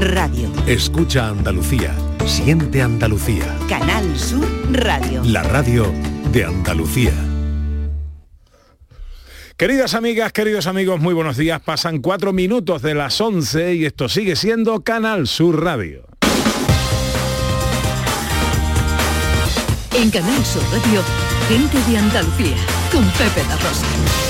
Radio. Escucha Andalucía. Siente Andalucía. Canal Sur Radio. La radio de Andalucía. Queridas amigas, queridos amigos, muy buenos días. Pasan cuatro minutos de las 11 y esto sigue siendo Canal Sur Radio. En Canal Sur Radio, gente de Andalucía, con Pepe La Rosa.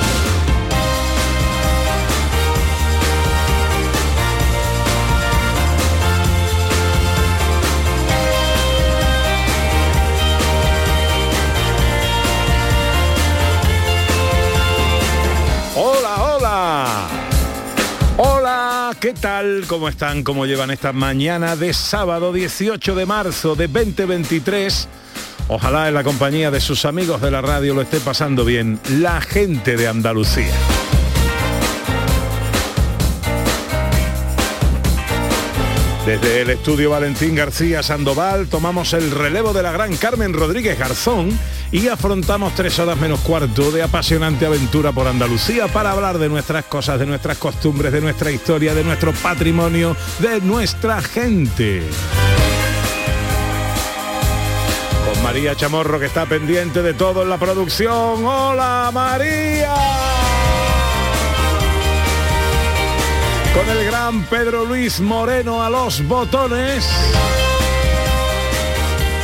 ¿Qué tal? ¿Cómo están? ¿Cómo llevan esta mañana de sábado 18 de marzo de 2023? Ojalá en la compañía de sus amigos de la radio lo esté pasando bien la gente de Andalucía. Desde el estudio Valentín García Sandoval tomamos el relevo de la gran Carmen Rodríguez Garzón y afrontamos tres horas menos cuarto de apasionante aventura por Andalucía para hablar de nuestras cosas, de nuestras costumbres, de nuestra historia, de nuestro patrimonio, de nuestra gente. Con María Chamorro que está pendiente de todo en la producción. ¡Hola María! Con el gran Pedro Luis Moreno a los botones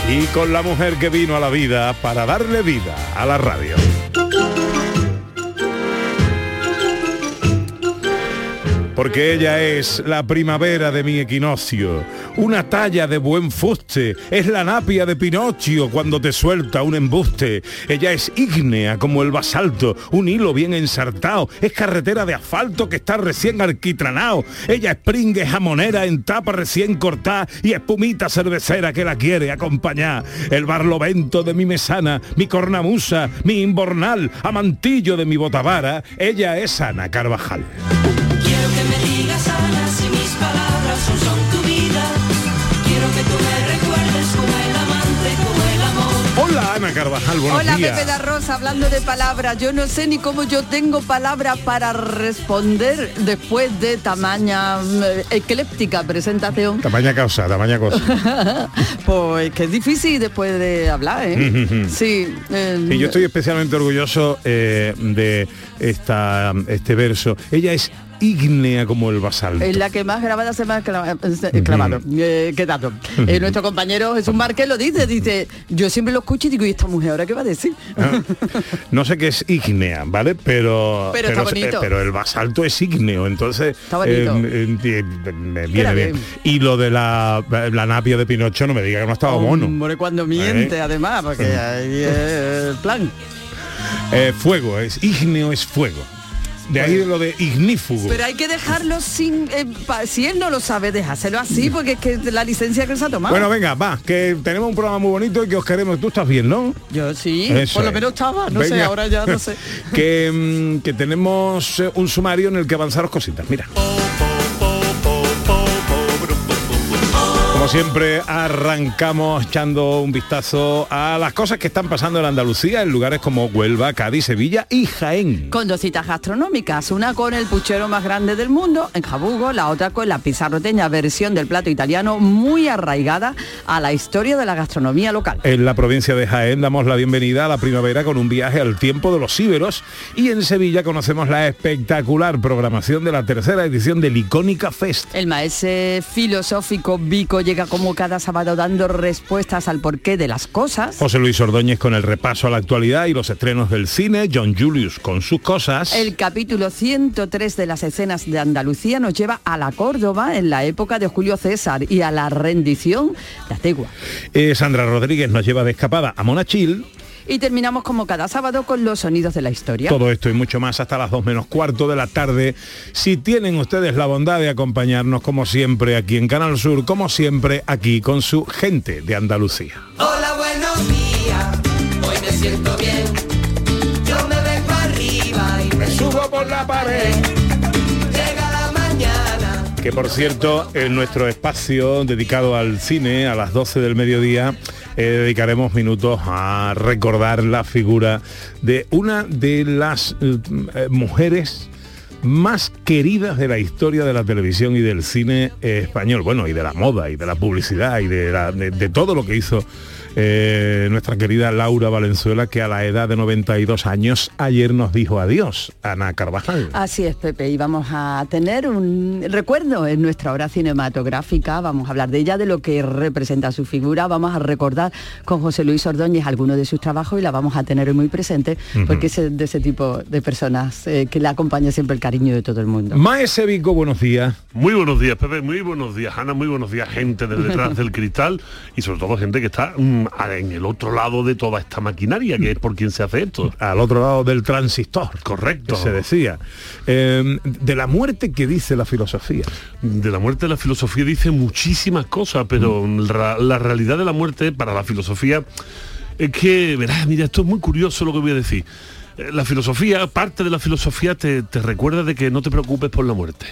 y con la mujer que vino a la vida para darle vida a la radio. Porque ella es la primavera de mi equinoccio, una talla de buen fuste, es la napia de Pinocchio cuando te suelta un embuste. Ella es ígnea como el basalto, un hilo bien ensartado, es carretera de asfalto que está recién alquitranado. Ella es pringue jamonera en tapa recién cortada y espumita cervecera que la quiere acompañar. El barlovento de mi mesana, mi cornamusa, mi imbornal, amantillo de mi botavara, ella es Ana Carvajal. Quiero que me digas Ana si mis palabras son, son tu vida. Quiero que tú me recuerdes como el amante, como el amor. Hola Ana Carvajal, buenos Hola días. Pepe da Rosa, hablando de palabras, yo no sé ni cómo yo tengo palabras para responder después de tamaña eh, ecléptica presentación. Tamaña causa, tamaña cosa. Pues que es difícil después de hablar, ¿eh? Sí. eh, Y yo estoy especialmente orgulloso eh, de esta, este verso. Ella es ígnea como el basalto. Es la que más grabada se me ha clava- eh, clavado, eh, quedado. Eh, nuestro compañero Jesús Márquez lo dice, dice, yo siempre lo escucho y digo, ¿y esta mujer ahora qué va a decir? Ah, No sé qué es ígnea, ¿vale? Pero Pero el basalto es ígneo, entonces Está bonito. eh, eh, eh, me viene bien. bien. Y lo de la, la napia de Pinocho no me diga que no estaba mono. Hombre, cuando miente, ¿Eh? además, porque ahí es el plan. Eh, fuego, es ígneo es fuego. De ahí lo de ignífugo. Pero hay que dejarlo sin... eh, pa- si él no lo sabe, déjaselo así, porque es que la licencia que se ha tomado. Bueno, venga, va, que tenemos un programa muy bonito y que os queremos. Tú estás bien, ¿no? Yo sí, Eso por lo menos estaba, no sé, ahora ya no sé. que, mm, que tenemos eh, un sumario en el que avanzaros cositas. Mira. Como siempre, arrancamos echando un vistazo a las cosas que están pasando en Andalucía, en lugares como Huelva, Cádiz, Sevilla y Jaén. Con dos citas gastronómicas, una con el puchero más grande del mundo, en Jabugo, la otra con la pizarroteña versión del plato italiano muy arraigada a la historia de la gastronomía local. En la provincia de Jaén damos la bienvenida a la primavera con un viaje al tiempo de los íberos y en Sevilla conocemos la espectacular programación de la tercera edición del Icónica Fest. El maese filosófico Vico llega como cada sábado dando respuestas al porqué de las cosas. José Luis Ordóñez con el repaso a la actualidad y los estrenos del cine, John Julius con sus cosas. El capítulo 103 de las escenas de Andalucía nos lleva a la Córdoba en la época de Julio César y a la rendición de Ategua. Eh, Sandra Rodríguez nos lleva de escapada a Monachil. Y terminamos como cada sábado con los sonidos de la historia. Todo esto y mucho más hasta las 2 menos cuarto de la tarde. Si tienen ustedes la bondad de acompañarnos como siempre aquí en Canal Sur, como siempre aquí con su gente de Andalucía. Hola, buenos días. Hoy me siento bien. Yo me vengo arriba y me Subo por la pared. Que por cierto, en nuestro espacio dedicado al cine, a las 12 del mediodía, eh, dedicaremos minutos a recordar la figura de una de las eh, mujeres más queridas de la historia de la televisión y del cine eh, español, bueno, y de la moda, y de la publicidad, y de, la- de- de todo lo que hizo eh, nuestra querida Laura Valenzuela, que a la edad de 92 años ayer nos dijo adiós, Ana Carvajal. Así es, Pepe, y vamos a tener un recuerdo en nuestra hora cinematográfica, vamos a hablar de ella, de lo que representa su figura, vamos a recordar con José Luis Ordóñez algunos de sus trabajos y la vamos a tener muy presente, porque es de ese tipo de personas eh, que le acompaña siempre el cariño de todo el mundo. Maese Vico, buenos días. Muy buenos días, Pepe, muy buenos días, Ana, muy buenos días, gente de detrás del cristal y sobre todo gente que está mm, en el otro lado de toda esta maquinaria, que es por quien se hace esto. Al otro lado del transistor. Correcto. que se decía. Eh, de la muerte que dice la filosofía. De la muerte la filosofía dice muchísimas cosas, pero ra- la realidad de la muerte para la filosofía es que, verás, mira, esto es muy curioso lo que voy a decir. Eh, La filosofía, parte de la filosofía te, te recuerda de que no te preocupes por la muerte.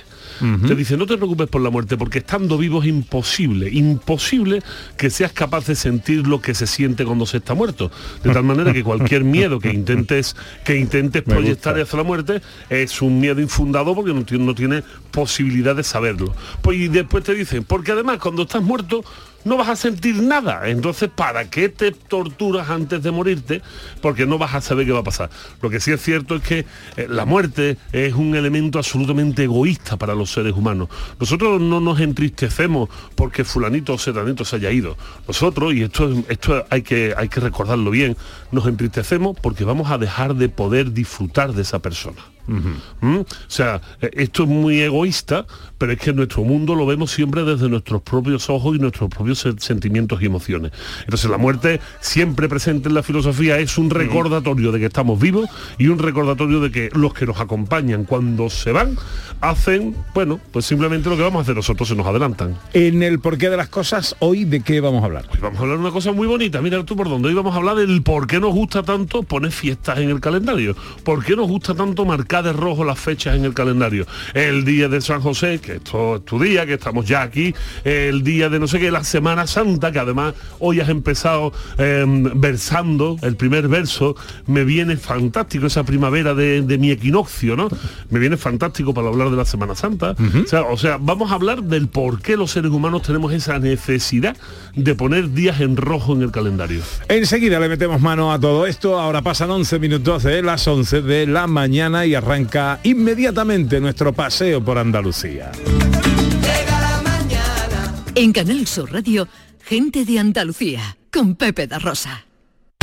Te dice, no te preocupes por la muerte, porque estando vivo es imposible, imposible que seas capaz de sentir lo que se siente cuando se está muerto. De tal manera que cualquier miedo que intentes, que intentes Me proyectar gusta. hacia la muerte es un miedo infundado porque no, tiene- no tiene posibilidad de saberlo. Pues y después te dicen, porque además cuando estás muerto no vas a sentir nada. Entonces, ¿para qué te torturas antes de morirte? Porque no vas a saber qué va a pasar. Lo que sí es cierto es que eh, la muerte es un elemento absolutamente egoísta para los seres humanos. Nosotros no nos entristecemos porque fulanito o setanito se haya ido. Nosotros, y esto, es- esto hay, que, hay que recordarlo bien, nos entristecemos porque vamos a dejar de poder disfrutar de esa persona. ¿Mm? O sea, eh, esto es muy egoísta, pero es que nuestro mundo lo vemos siempre desde nuestros propios ojos y nuestros propios se- sentimientos y emociones. Entonces la muerte siempre presente en la filosofía es un recordatorio de que estamos vivos y un recordatorio de que los que nos acompañan cuando se van hacen, bueno, pues simplemente lo que vamos a hacer nosotros, se nos adelantan. En el porqué de las cosas, hoy de qué vamos a hablar. Hoy vamos a hablar de una cosa muy bonita, mira tú por dónde. Hoy vamos a hablar del por qué nos gusta tanto poner fiestas en el calendario. ¿Por qué nos gusta tanto marcar de rojo las fechas en el calendario? El día de San José, que esto es tu día, que estamos ya aquí. El día de no sé qué, la Semana Santa, que además hoy has empezado eh, versando el primer verso. Me viene fantástico esa primavera de, de mi equinoccio, ¿no? Me viene fantástico para hablar de la Semana Santa. o, sea, o sea, vamos a hablar del por qué los seres humanos tenemos esa necesidad de poner días en rojo en el calendario. Enseguida le metemos mano a todo esto. Ahora pasan 11 minutos de las 11 de la mañana y arranca inmediatamente nuestro paseo por Andalucía. En Canal Sur Radio, gente de Andalucía, con Pepe da Rosa.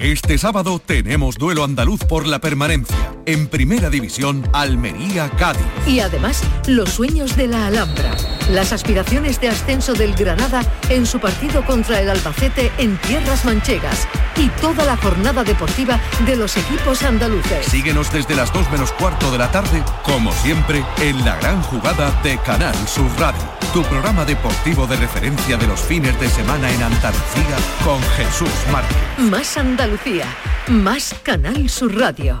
Este sábado tenemos duelo andaluz por la permanencia. En Primera División, Almería-Cádiz. Y además, los sueños de la Alhambra. Las aspiraciones de ascenso del Granada en su partido contra el Albacete en tierras manchegas. Y toda la jornada deportiva de los equipos andaluces. Síguenos desde las 2 menos cuarto de la tarde, como siempre, en la gran jugada de Canal Sur Radio. Tu programa deportivo de referencia de los fines de semana en Andalucía con Jesús Márquez. Más Andalucía, más Canal Sur Radio.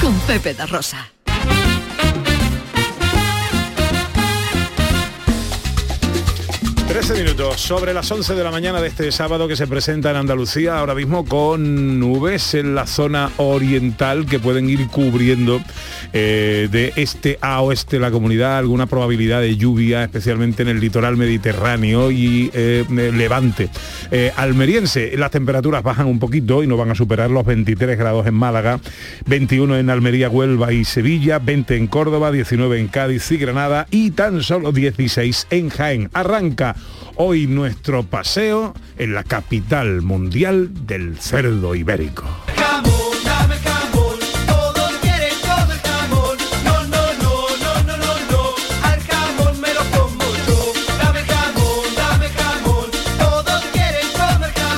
con Pepe da Rosa. 13 minutos sobre las 11 de la mañana de este sábado que se presenta en Andalucía, ahora mismo con nubes en la zona oriental que pueden ir cubriendo eh, de este a oeste la comunidad alguna probabilidad de lluvia, especialmente en el litoral mediterráneo y eh, levante. Eh, almeriense, las temperaturas bajan un poquito y no van a superar los 23 grados en Málaga, 21 en Almería, Huelva y Sevilla, 20 en Córdoba, 19 en Cádiz y Granada y tan solo 16 en Jaén. Arranca hoy nuestro paseo en la capital mundial del cerdo ibérico.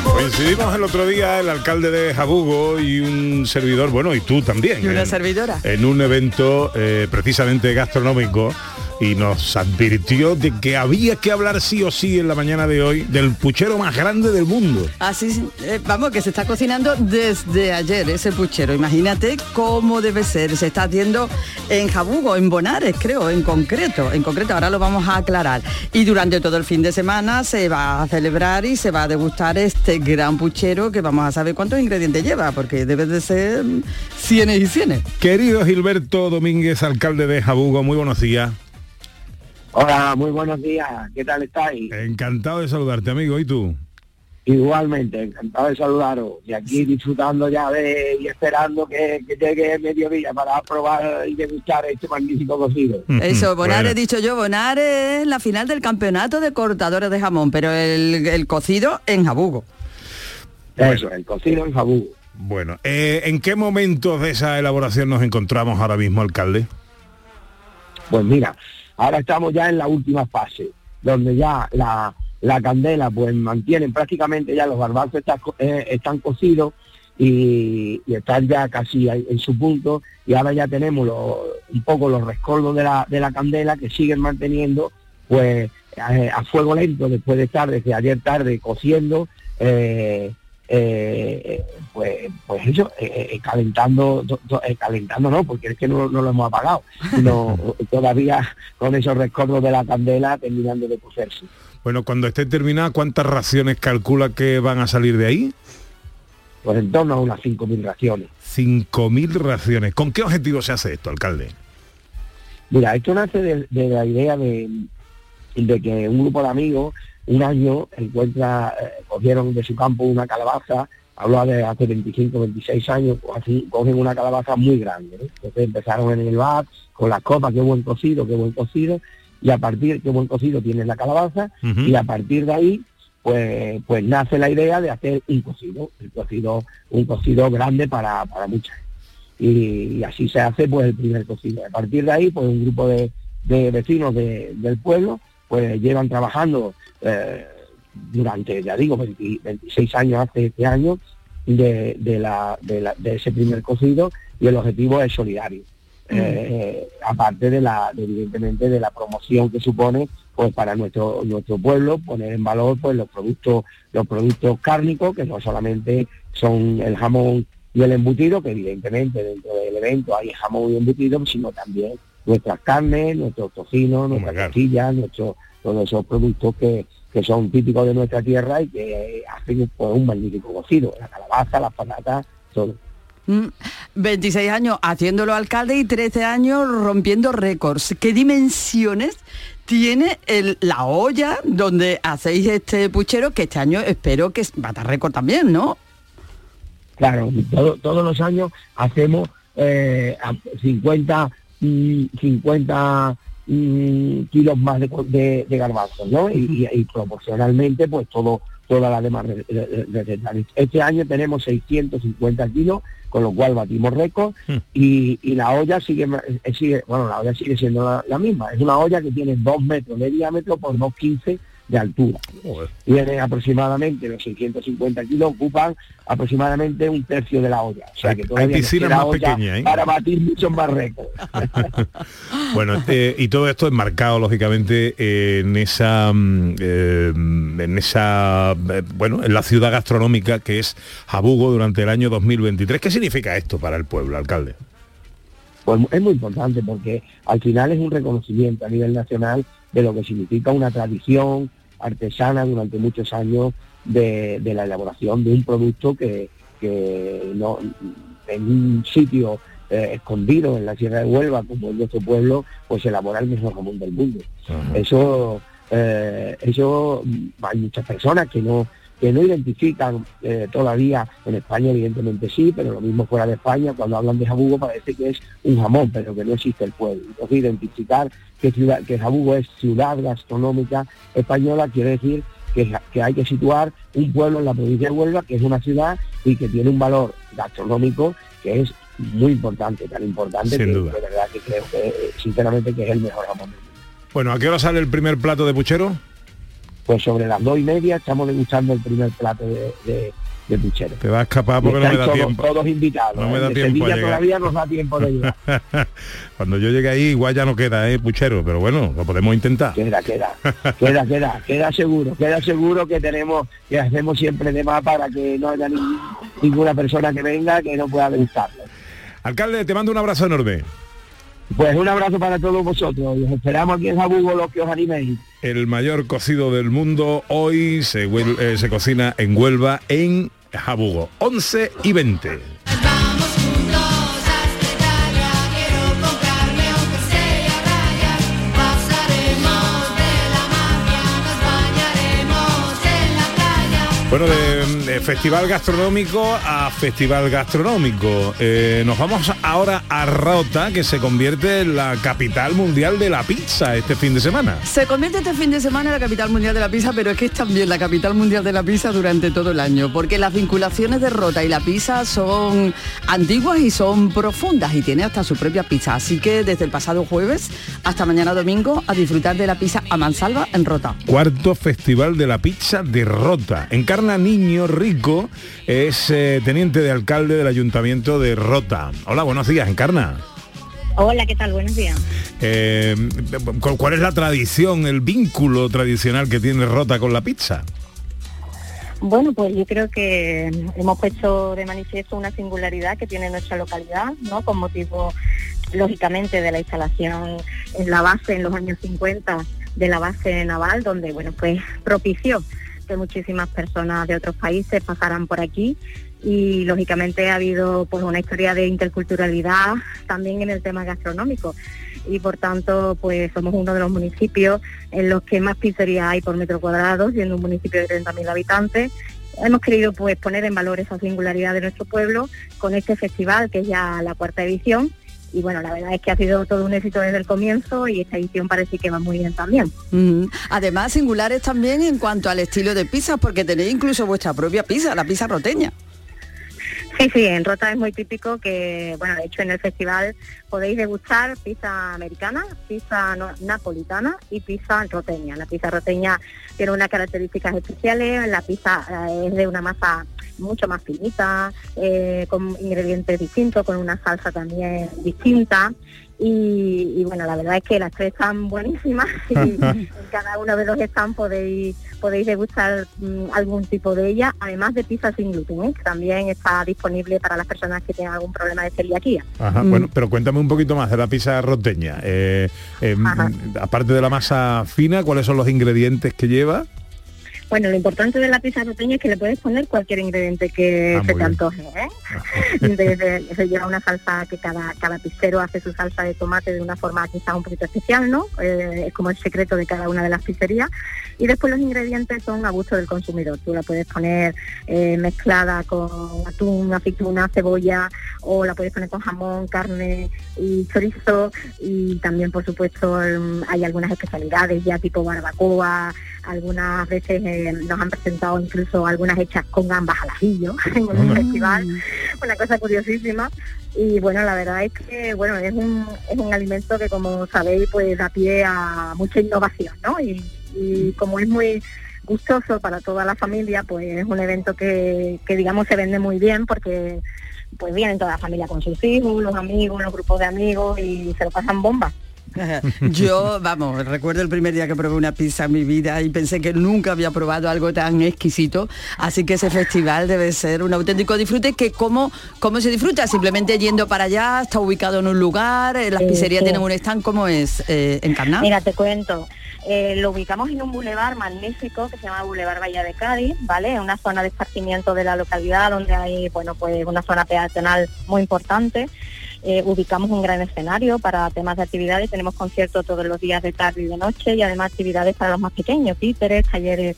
Coincidimos el otro día el alcalde de Jabugo y un servidor, bueno, y tú también. Y una en- servidora. En un evento eh, precisamente gastronómico y nos advirtió de que había que hablar sí o sí en la mañana de hoy del puchero más grande del mundo. Así, eh, vamos, que se está cocinando desde ayer ese puchero. Imagínate cómo debe ser. Se está haciendo en Jabugo, en Bonares, creo, en concreto. En concreto, ahora lo vamos a aclarar. Y durante todo el fin de semana se va a celebrar y se va a degustar este gran puchero que vamos a saber cuántos ingredientes lleva, porque debe de ser cienes y cienes. Querido Gilberto Domínguez, alcalde de Jabugo, muy buenos días. Hola, muy buenos días. ¿Qué tal estáis? Encantado de saludarte, amigo. ¿Y tú? Igualmente, encantado de saludaros. Y aquí disfrutando ya de y esperando que, que llegue el mediodía para probar y degustar este magnífico cocido. Eso, Bueno. he dicho yo, Bonares es la final del campeonato de cortadores de jamón, pero el, el cocido en Jabugo. Eso, el cocido en jabugo. Bueno, eh, ¿en qué momentos de esa elaboración nos encontramos ahora mismo, alcalde? Pues mira, ahora estamos ya en la última fase, donde ya la, la candela pues mantienen prácticamente ya los garbanzos están, co- eh, están cocidos y, están ya casi en su punto. Y ahora ya tenemos un poco los rescoldos de la, de la candela que siguen manteniendo pues a, a fuego lento después de estar desde ayer tarde cociendo eh, eh, pues pues eso eh, eh, calentando eh, calentando no porque es que no, no lo hemos apagado sino todavía con esos rescoldos de la candela terminando de cocerse Bueno, cuando esté terminada, ¿cuántas raciones calcula que van a salir de ahí? pues en torno a unas 5.000 raciones 5.000 raciones. ¿Con qué objetivo se hace esto, alcalde? Mira, esto nace de, de la idea de, de que un grupo de amigos un año encuentra, eh, cogieron de su campo una calabaza, hablo de hace 25, 26 años, pues así, cogen una calabaza muy grande. Entonces empezaron en el bar con las copas, qué buen cocido, qué buen cocido, y a partir, qué buen cocido tiene la calabaza, y a partir de ahí pues pues nace la idea de hacer un cocido, el cocido, un cocido grande para, para mucha gente. Y, y así se hace pues el primer cocido. A partir de ahí, pues un grupo de, de vecinos de- del pueblo pues llevan trabajando eh, durante, ya digo, 20 26 años hace este año de, de la, de, la- de ese primer cocido y el objetivo es solidario. Eh, aparte de la, de, evidentemente, de la promoción que supone pues para nuestro nuestro pueblo poner en valor pues los productos los productos cárnicos que no solamente son el jamón y el embutido que evidentemente dentro del evento hay jamón y embutido sino también nuestras carnes nuestros tocinos nuestras God. costillas nuestros todos esos productos que, que son típicos de nuestra tierra y que eh, hacen pues, un magnífico cocido la calabaza las patatas todo Mm, 26 años haciéndolo alcalde y 13 años rompiendo récords. ¿Qué dimensiones tiene el- la olla donde hacéis este puchero que este año espero que va a dar récord también, ¿no? Claro, todo- todos los años hacemos eh, a- 50, mm, 50 mm, kilos más de, de, de garbanzos, ¿no? Y, y- y proporcionalmente, pues todo re- re- re- recetas. Este año tenemos 650 kilos, con lo cual batimos récord y, y la olla sigue, eh, sigue, bueno, la olla sigue siendo la, la misma. Es una olla que tiene 2 metros de diámetro por 2,15 de altura. Tiene aproximadamente los 650 kilos, ocupan aproximadamente un tercio de la olla. O sea Hay- que hay todavía nos piscinas más pequeñas, ¿eh? Para batir muchos más récords. Bueno, eh, y todo esto enmarcado, lógicamente, eh, en esa, mm, eh, en esa, eh, bueno, en la ciudad gastronómica que es Jabugo durante el año 2023. ¿Qué significa esto para el pueblo, alcalde? Pues es muy importante porque al final es un reconocimiento a nivel nacional de lo que significa una tradición artesana durante muchos años de, de la elaboración de un producto que, que no, en un sitio eh, escondido en la Sierra de Huelva, como en nuestro pueblo, pues elabora el mejor jamón del mundo. Eso, eh, eso hay muchas personas que no que no identifican eh, todavía en España evidentemente sí, pero lo mismo fuera de España, cuando hablan de jabugo parece que es un jamón, pero que no existe el pueblo. Entonces identificar que, ciudad, que jabugo es ciudad gastronómica española quiere decir que, que hay que situar un pueblo en la provincia de Huelva, que es una ciudad y que tiene un valor gastronómico que es muy importante, tan importante Sin que duda. de verdad que creo que sinceramente que es el mejor jamón. Bueno, ¿a qué hora sale el primer plato de puchero? Pues sobre las dos y media estamos degustando el primer plato de, de, de puchero. Te va a escapar porque no me da todos, tiempo. todos invitados. No me ¿eh? da De tiempo Sevilla todavía nos da tiempo de llegar. Cuando yo llegue ahí igual ya no queda, ¿eh, puchero? Pero bueno, lo podemos intentar. Queda, queda, queda, queda, queda seguro, queda seguro que tenemos, que hacemos siempre de más para que no haya ni- ninguna persona que venga que no pueda degustarlo. Alcalde, te mando un abrazo enorme. Pues un abrazo para todos vosotros y os esperamos aquí en Jabugo los que os animéis. El mayor cocido del mundo hoy se, huel- eh, se cocina en Huelva, en Jabugo. 11 y 20. Bueno, de, de festival gastronómico a festival gastronómico. Eh, nos vamos ahora a Rota, que se convierte en la capital mundial de la pizza este fin de semana. Se convierte este fin de semana en la capital mundial de la pizza, pero es que es también la capital mundial de la pizza durante todo el año, porque las vinculaciones de Rota y la pizza son antiguas y son profundas y tiene hasta su propia pizza. Así que desde el pasado jueves hasta mañana domingo a disfrutar de la pizza a mansalva en Rota. Cuarto Festival de la Pizza de Rota. Encarna Rico, es eh, teniente de alcalde del Ayuntamiento de Rota. Hola, buenos días, Encarna. Hola, ¿qué tal? Buenos días. Eh, ¿cu- ¿Cuál es la tradición, el vínculo tradicional que tiene Rota con la pizza? Bueno, pues yo creo que hemos puesto de manifiesto una singularidad que tiene nuestra localidad, ¿no? Con motivo, lógicamente, de la instalación en la base en los años 50 de la base naval, donde, bueno, pues propició muchísimas personas de otros países pasaran por aquí y lógicamente ha habido pues una historia de interculturalidad también en el tema gastronómico y por tanto pues somos uno de los municipios en los que más pizzerías hay por metro cuadrado, siendo un municipio de 30.000 habitantes. Hemos querido pues poner en valor esa singularidad de nuestro pueblo con este festival que es ya la cuarta edición y bueno, la verdad es que ha sido todo un éxito desde el comienzo y esta edición parece que va muy bien también. Además, singulares también en cuanto al estilo de pizza, porque tenéis incluso vuestra propia pizza, la pizza roteña. Sí, sí, en Rota es muy típico que, bueno, de hecho en el festival podéis degustar pizza americana, pizza napolitana y pizza roteña. La pizza roteña tiene unas características especiales, la pizza eh, es de una masa mucho más finita, eh, con ingredientes distintos, con una salsa también distinta. Y, y, bueno, la verdad es que las tres están buenísimas y en cada uno de los stands podéis, podéis degustar mm, algún tipo de ella, además de pizza sin gluten, ¿eh? que también está disponible para las personas que tienen algún problema de celiaquía. Ajá, Bueno, pero cuéntame un poquito más de la pizza roteña. Eh, eh, aparte de la masa fina, ¿cuáles son los ingredientes que lleva? Bueno, lo importante de la pizza roteña es que le puedes poner cualquier ingrediente que Ah, se te antoje. ¿eh? Desde- se lleva una salsa que cada, cada pizzero hace su salsa de tomate de una forma quizá un poquito especial, ¿no? Eh, es como el secreto de cada una de las pizzerías. Y después los ingredientes son a gusto del consumidor. Tú la puedes poner eh, mezclada con atún, aceituna, cebolla, o la puedes poner con jamón, carne y chorizo. Y también, por supuesto, hay algunas especialidades ya tipo barbacoa. Algunas veces eh, nos han presentado incluso algunas hechas con gambas al ajillo en el Anda. festival. Una cosa curiosísima. Y bueno, la verdad es que bueno es un, es un alimento que como sabéis pues da pie a mucha innovación, ¿no? Y, y como es muy gustoso para toda la familia, pues es un evento que, que digamos se vende muy bien porque pues vienen toda la familia con sus hijos, los amigos, los grupos de amigos y se lo pasan bomba. Yo, vamos, recuerdo el primer día que probé una pizza en mi vida y pensé que nunca había probado algo tan exquisito, así que ese festival debe ser un auténtico disfrute que cómo, cómo se disfruta, simplemente yendo para allá, está ubicado en un lugar, eh, las pizzerías sí. tienen un stand, ¿cómo es eh, en Carná? Mira, te cuento. Eh, lo ubicamos en un bulevar magnífico que se llama Boulevard Bahía de Cádiz, ¿vale? Una zona de esparcimiento de la localidad donde hay, bueno, pues una zona peatonal muy importante. Eh, ubicamos un gran escenario para temas de actividades. Tenemos conciertos todos los días de tarde y de noche y además actividades para los más pequeños, títeres, talleres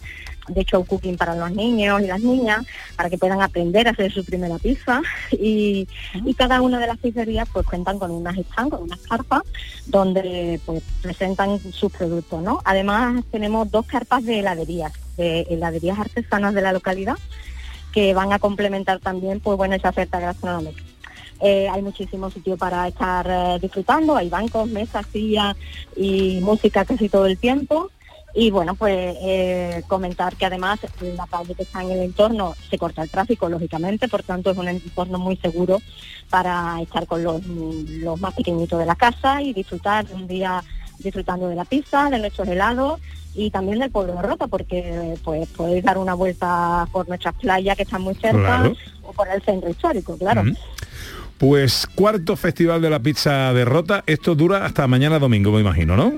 de show cooking para los niños y las niñas, para que puedan aprender a hacer su primera pizza. Y, y cada una de las pizzerías pues cuentan con unas stand, con unas carpas, donde pues presentan sus productos, ¿no? Además tenemos dos carpas de heladerías, de heladerías artesanas de la localidad, que van a complementar también pues bueno esa oferta gastronómica. Eh, hay muchísimo sitio para estar eh, disfrutando, hay bancos, mesas, sillas y música casi todo el tiempo. Y bueno, pues eh, comentar que además la calle que está en el entorno se corta el tráfico, lógicamente, por tanto es un entorno muy seguro para estar con los, los más pequeñitos de la casa y disfrutar un día disfrutando de la pizza, de nuestros helados y también del pueblo de Rota, porque pues podéis dar una vuelta por nuestras playas que están muy cerca Claro. o por el centro histórico, claro. Pues cuarto festival de la pizza de Rota, esto dura hasta mañana domingo, me imagino, ¿no?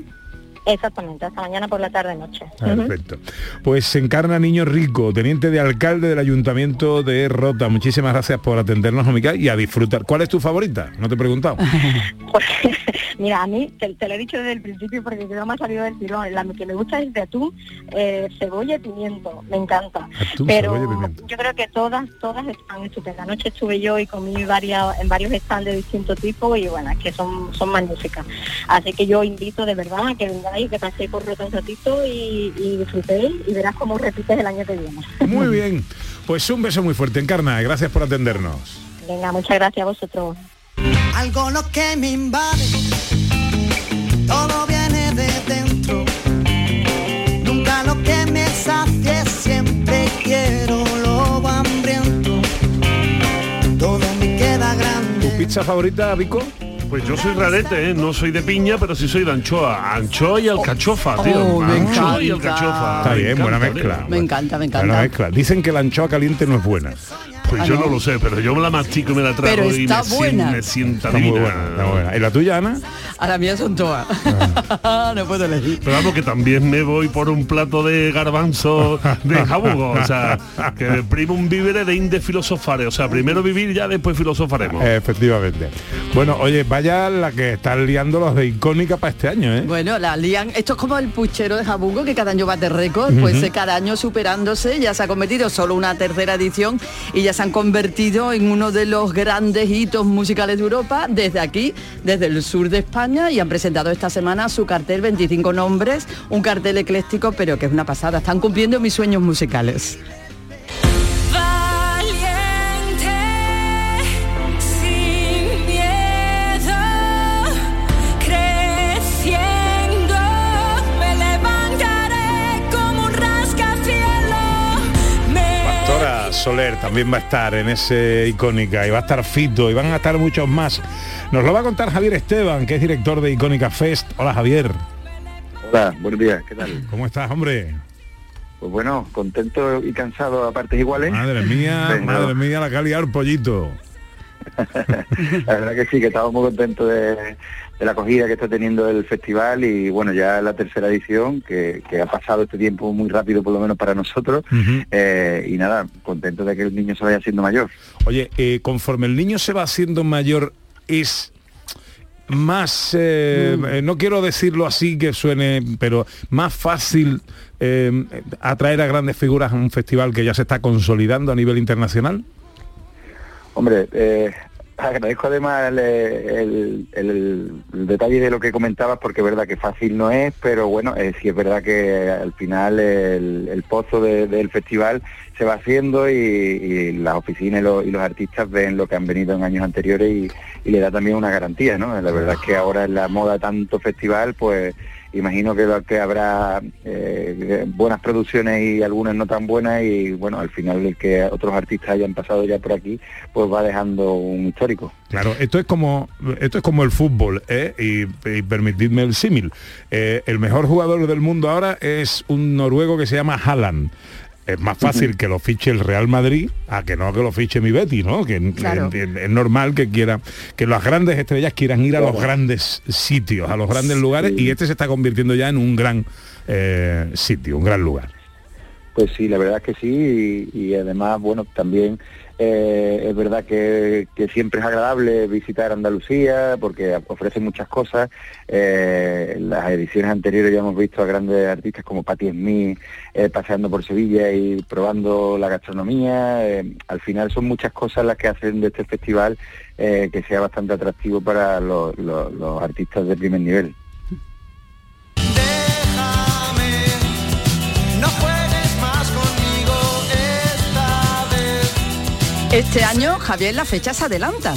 Exactamente, hasta mañana por la tarde noche. Ujú. Perfecto. Pues se encarna Niño Rico, teniente de alcalde del Ayuntamiento de Rota. Muchísimas gracias por atendernos, amiga, y a disfrutar. ¿Cuál es tu favorita? No te he preguntado. Mira, a mí, te, te lo he dicho desde el principio porque no me ha salido del tirón. La que me gusta es de atún, eh, cebolla y pimiento. Me encanta. Atún, Pero yo creo que todas, todas están estupendas. Anoche estuve yo y comí varias, en varios stands de distintos tipos y bueno, es que son, son magníficas. Así que yo invito de verdad a que vengáis, que paséis por Rota un ratito y, y disfrutéis y verás cómo repites el año que viene. Muy bien. Pues un beso muy fuerte, Encarna. Gracias por atendernos. Venga, muchas gracias a vosotros. Algo lo que me invade, todo viene de dentro. Nunca lo que me sacie, siempre quiero lo hambriento. Todo me queda grande. ¿Tu pizza favorita, Vico? Pues yo soy rarete, ¿eh? no soy de piña, pero sí soy de anchoa. Anchoa y alcachofa, tío. Oh, me anchoa y encanta. alcachofa. Está Me bien, buena encanta, mezcla. Me encanta, me Buena encanta. mezcla. Dicen que la anchoa caliente no es buena. Pues Ah, yo no. no lo sé, pero yo me la mastico y me la trago Pero y me, buena. me sienta Está muy buena, está buena. ¿Y la tuya, Ana? A la mía son todas. no puedo elegir. Pero vamos, que también me voy por un plato de garbanzo de jabugo. O sea, que primo un vívere de inde filosofare. O sea, primero vivir ya después filosofaremos. Efectivamente. Bueno, oye, vaya la que están liando los de icónica para este año, ¿eh? Bueno, la lían. Esto es como el puchero de Jabungo, que cada año bate récord, pues Ujú. eh, cada año superándose, ya se ha cometido solo una tercera edición y ya se han convertido en uno de los grandes hitos musicales de Europa desde aquí, desde el sur de España, y han presentado esta semana su cartel 25 nombres, un cartel ecléctico, pero que es una pasada. Están cumpliendo mis sueños musicales. Soler también va a estar en ese icónica y va a estar Fito y van a estar muchos más. Nos lo va a contar Javier Esteban, que es director de Icónica Fest. Hola Javier. Hola, buenos días, ¿qué tal? ¿Cómo estás, hombre? Pues bueno, contento y cansado a partes iguales. Madre mía, Pero madre mía, la calidad del pollito. La verdad que sí, que estamos muy contentos de, de la acogida que está teniendo el festival y bueno, ya la tercera edición, que, que ha pasado este tiempo muy rápido por lo menos para nosotros. Eh, y nada, contento de que el niño se vaya siendo mayor. Oye, eh, conforme el niño se va haciendo mayor, es más, eh, eh, no quiero decirlo así que suene, pero más fácil eh, atraer a grandes figuras a un festival que ya se está consolidando a nivel internacional. Hombre, eh, agradezco además el, el- detalle de lo que comentabas porque es verdad que fácil no es, pero bueno, eh, sí es verdad que al final el, pozo de- del festival se va haciendo y, y las oficinas y los, y los artistas ven lo que han venido en años anteriores y, y le da también una garantía, ¿no? La verdad es que ahora en la moda tanto festival, pues imagino que, habrá eh, buenas producciones y algunas no tan buenas y bueno, al final el que otros artistas hayan pasado ya por aquí, pues va dejando un histórico. Claro, esto es como esto es como el fútbol, ¿eh? y, y permitidme el símil. Eh, el mejor jugador del mundo ahora es un noruego que se llama Haaland. Es más fácil que lo fiche el Real Madrid a que no que lo fiche mi Betty, ¿no? Que Claro. es, es normal que quiera que las grandes estrellas quieran ir a los grandes sitios, a los grandes lugares, y este se está convirtiendo ya en un gran eh, sitio, un gran lugar. Pues sí, la verdad es que sí, y, y además, bueno, también eh, es verdad que, siempre es agradable visitar Andalucía porque ofrece muchas cosas. Eh, en las ediciones anteriores ya hemos visto a grandes artistas como Patti Smith eh, paseando por Sevilla y probando la gastronomía. Eh, al final son muchas cosas las que hacen de este festival que sea bastante atractivo para los- los artistas de primer nivel. Este año, Javier, las fechas se adelantan.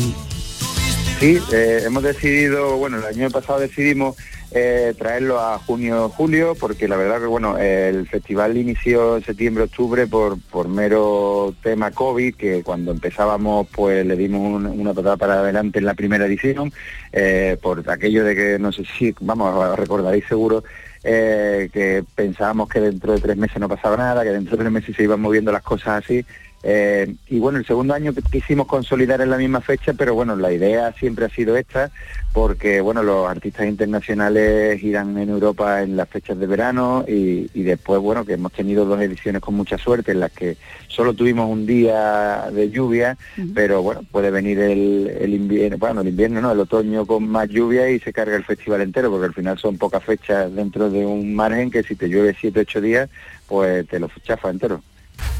Sí, eh, hemos decidido, bueno, el año pasado decidimos eh, traerlo a junio-julio porque la verdad que, bueno, el festival inició en septiembre-octubre por, por mero tema COVID, que cuando empezábamos pues le dimos un- una patada para adelante en la primera edición, eh, por aquello de que, no sé si, vamos, recordaréis seguro, que pensábamos que dentro de tres meses no pasaba nada, que dentro de tres meses se iban moviendo las cosas así. Eh, y bueno, el segundo año quisimos consolidar en la misma fecha, pero bueno, la idea siempre ha sido esta, porque bueno, los artistas internacionales irán en Europa en las fechas de verano y, y después, bueno, que hemos tenido dos ediciones con mucha suerte en las que solo tuvimos un día de lluvia, pero bueno, puede venir el, el invierno, bueno, el invierno no, el otoño con más lluvia y se carga el festival entero, porque al final son pocas fechas dentro de un margen que si te llueve siete, ocho días, pues te lo chafa entero.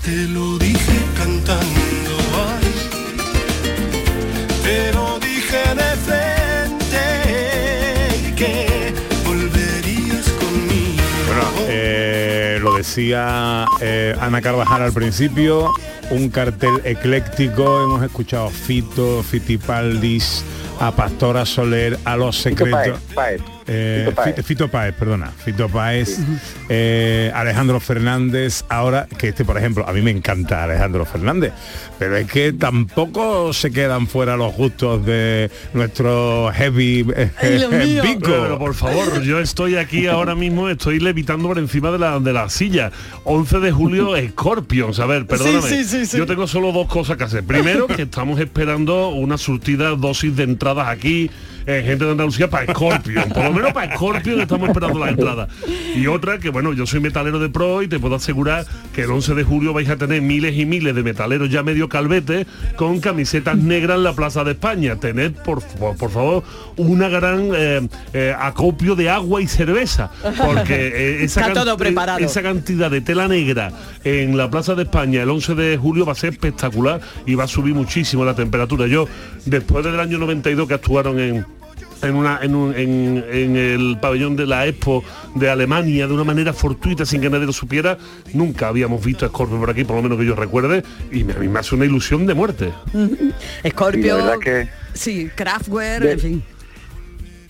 Te lo dije cantando, ay. Te lo dije de frente que volverías conmigo. Bueno, eh, lo decía eh, Ana Carvajal al principio, un cartel ecléctico, hemos escuchado a Fito, Fitipaldis, a Pastora Soler, a Los Fito Secretos. Eh, Fito Páez. Fito, Fito Páez, perdona, Fito Páez, eh, Alejandro Fernández, ahora que este, por ejemplo, a mí me encanta Alejandro Fernández, pero es que tampoco se quedan fuera los gustos de nuestro heavy eh, Pico. Pero, pero, por favor, yo estoy aquí ahora mismo, estoy levitando por encima de la, de la silla. 11 de julio, Scorpions. A ver, perdóname. Sí, sí, sí, sí. Yo tengo solo dos cosas que hacer. Primero, que estamos esperando una surtida dosis de entradas aquí, eh, gente de Andalucía, para Scorpion. Por lo menos para Scorpion estamos esperando las entradas. Y otra, que bueno, yo soy metalero de pro y te puedo asegurar que el 11 de julio vais a tener miles y miles de metaleros ya medio calvete con camisetas negras en la Plaza de España. Tened, por, por, por favor, una gran eh, eh, acopio de agua y cerveza. Porque eh, esa, Está todo preparado. esa cantidad de tela negra en la Plaza de España el 11 de julio va a ser espectacular y va a subir muchísimo la temperatura. Yo, después del año 92 que actuaron en en, una, en, un- en- en el pabellón de la Expo de Alemania de una manera fortuita sin que nadie lo supiera nunca habíamos visto a Scorpio por aquí por lo menos que yo recuerde y me- a mí me hace una ilusión de muerte Scorpio, Y la verdad que- sí, Kraftwerk, De- en fin.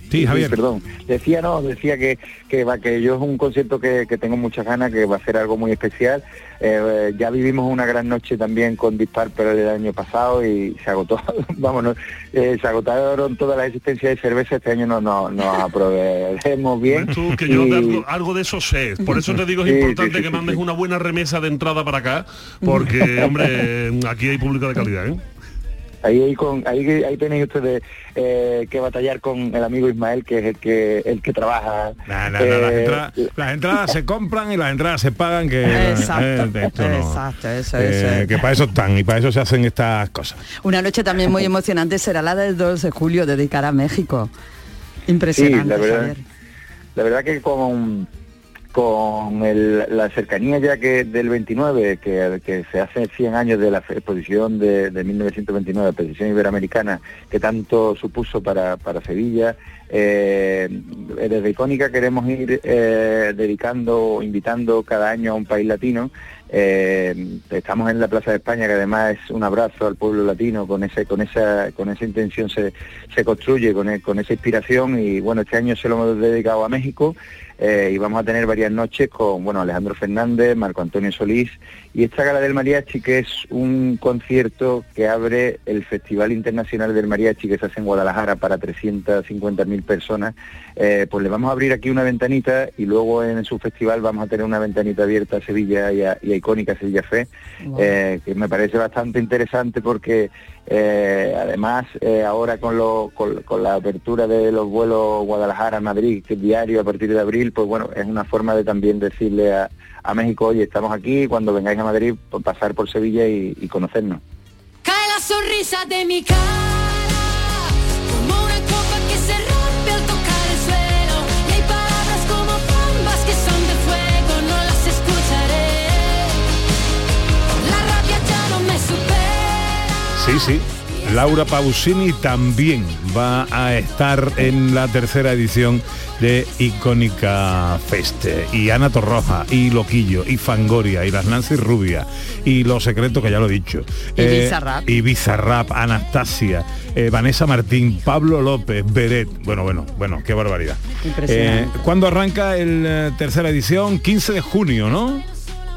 Sí, Javier. perdón. Decía no, decía que, que va que yo es un concierto que, que tengo muchas ganas, que va a ser algo muy especial. Eh, ya vivimos una gran noche también con Dispar pero el año pasado y se agotó, vámonos, eh, se agotaron todas las existencias de cerveza, este año no, no, nos aprovechemos bien. Tú, que yo y- algo, algo de eso sé por eso te digo es Sí, importante sí, que mandes una buena remesa de entrada para acá porque hombre aquí hay público de calidad ¿eh? Ahí, ahí, con, ahí, ahí tenéis ustedes eh, que batallar con el amigo Ismael, que es el que el que trabaja. Las, eh, entradas, las entradas se compran y las entradas se pagan que Exacto, eh, esto no. exacto, eso, Eh, eso es. que para eso están y para eso se hacen estas cosas Una noche también muy emocionante será la del 2 de julio, dedicada a México. Impresionante, Sí, la verdad, Javier. la verdad que con, con el- la cercanía ya que del 29, que, se hace 100 años de la exposición de, de 1929, la exposición iberoamericana, que tanto supuso para, para Sevilla, eh, desde Icónica queremos ir eh, dedicando, invitando cada año a un país latino. Eh, estamos en la Plaza de España, que además es un abrazo al pueblo latino, con ese, con esa, con esa intención se, se construye, con, e- con esa inspiración y bueno, este año se lo hemos dedicado a México. Eh, y vamos a tener varias noches con bueno Alejandro Fernández, Marco Antonio Solís y esta gala del mariachi que es un concierto que abre el Festival Internacional del Mariachi que se hace en Guadalajara para 350.000 personas, eh, pues le vamos a abrir aquí una ventanita y luego en su festival vamos a tener una ventanita abierta a Sevilla y a, y a icónica Sevilla Fe, eh, que me parece bastante interesante porque eh, además ahora con, lo- con, con la apertura de los vuelos Guadalajara-Madrid, que es diario a partir de abril, pues bueno, es una forma de también decirle a, a México, oye, estamos aquí, cuando vengáis a Madrid, pues pasar por Sevilla y, y conocernos. Cae la sonrisa de mi cara como una copa que se rompe al tocar el suelo. Y hay palabras como bombas que son de fuego, no las escucharé. La rabia ya no me supera. Sí, sí. Laura Pausini también va a estar en la tercera edición de Icónica Feste. Y Ana Torroja, y Loquillo, y Fangoria, y las Nancy Rubia, y Los Secretos, que ya lo he dicho. Y Bizarrap. Y Bizarrap, Anastasia, eh, Vanessa Martín, Pablo López, Beret. Bueno, bueno, bueno, qué barbaridad. Impresionante. Eh, ¿Cuándo arranca la tercera edición? 15 de junio, ¿no?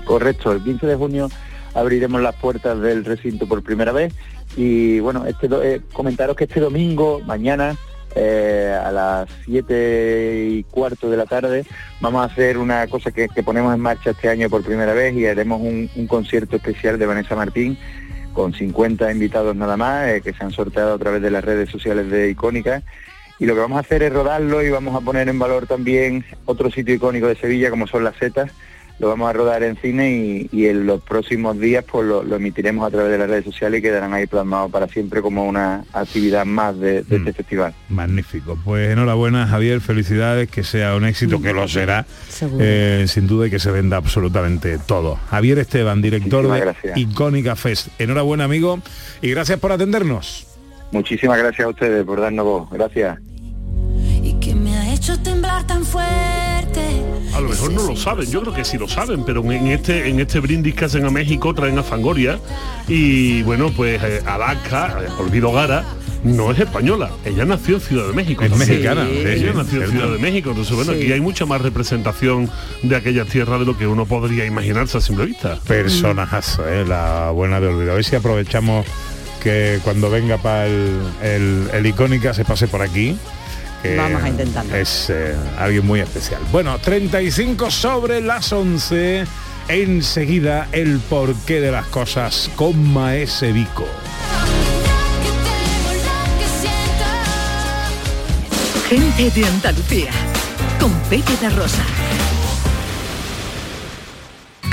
Correcto, el 15 de junio abriremos las puertas del recinto por primera vez y bueno, este eh, comentaros que este domingo, mañana, eh, a las 7 y cuarto de la tarde, vamos a hacer una cosa que, ponemos en marcha este año por primera vez y haremos un, un concierto especial de Vanessa Martín con 50 invitados nada más, eh, que se han sorteado a través de las redes sociales de Icónica. Y lo que vamos a hacer es rodarlo y vamos a poner en valor también otro sitio icónico de Sevilla, como son las setas. Lo vamos a rodar en cine y, y en los próximos días pues lo, lo emitiremos a través de las redes sociales y quedarán ahí plasmados para siempre como una actividad más de, de este festival. Magnífico. Pues enhorabuena, Javier, felicidades, que sea un éxito, que lo será, Seguro. eh, sin duda, y que se venda absolutamente todo. Javier Esteban, director Muchísimas de gracias. Icónica Fest. Enhorabuena, amigo, y gracias por atendernos. Muchísimas gracias a ustedes por darnos voz. Gracias. Hecho temblar tan fuerte. A lo mejor no lo saben, yo creo que sí lo saben, pero en este en este brindis que hacen a México traen a Fangoria y bueno, pues eh, Alaska, eh, Olvido Gara, no es española, ella nació en Ciudad de México. Es mexicana, sí, ella sí, nació en. Ciudad de México, entonces bueno, Sí. aquí hay mucha más representación de aquella tierra de lo que uno podría imaginarse a simple vista. Personajazo, eh, la buena de olvido. A ver si aprovechamos que cuando venga para el, el- el Icónica se pase por aquí. Que Vamos a intentarlo. Es eh, alguien muy especial. Bueno, 35 sobre las 11. Enseguida el porqué de las cosas con Maese Vico. Gente de Andalucía. Con Pepe de Rosa.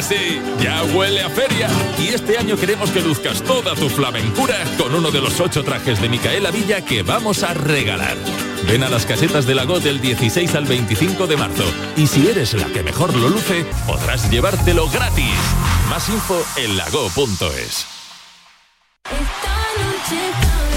Sí, ya huele a feria. Y este año queremos que luzcas toda tu flamencura con uno de los ocho trajes de Micaela Villa que vamos a regalar. Ven a las casetas de Lago del 16 al 25 de marzo. Y si eres la que mejor lo luce, podrás llevártelo gratis. Más info en lago.es.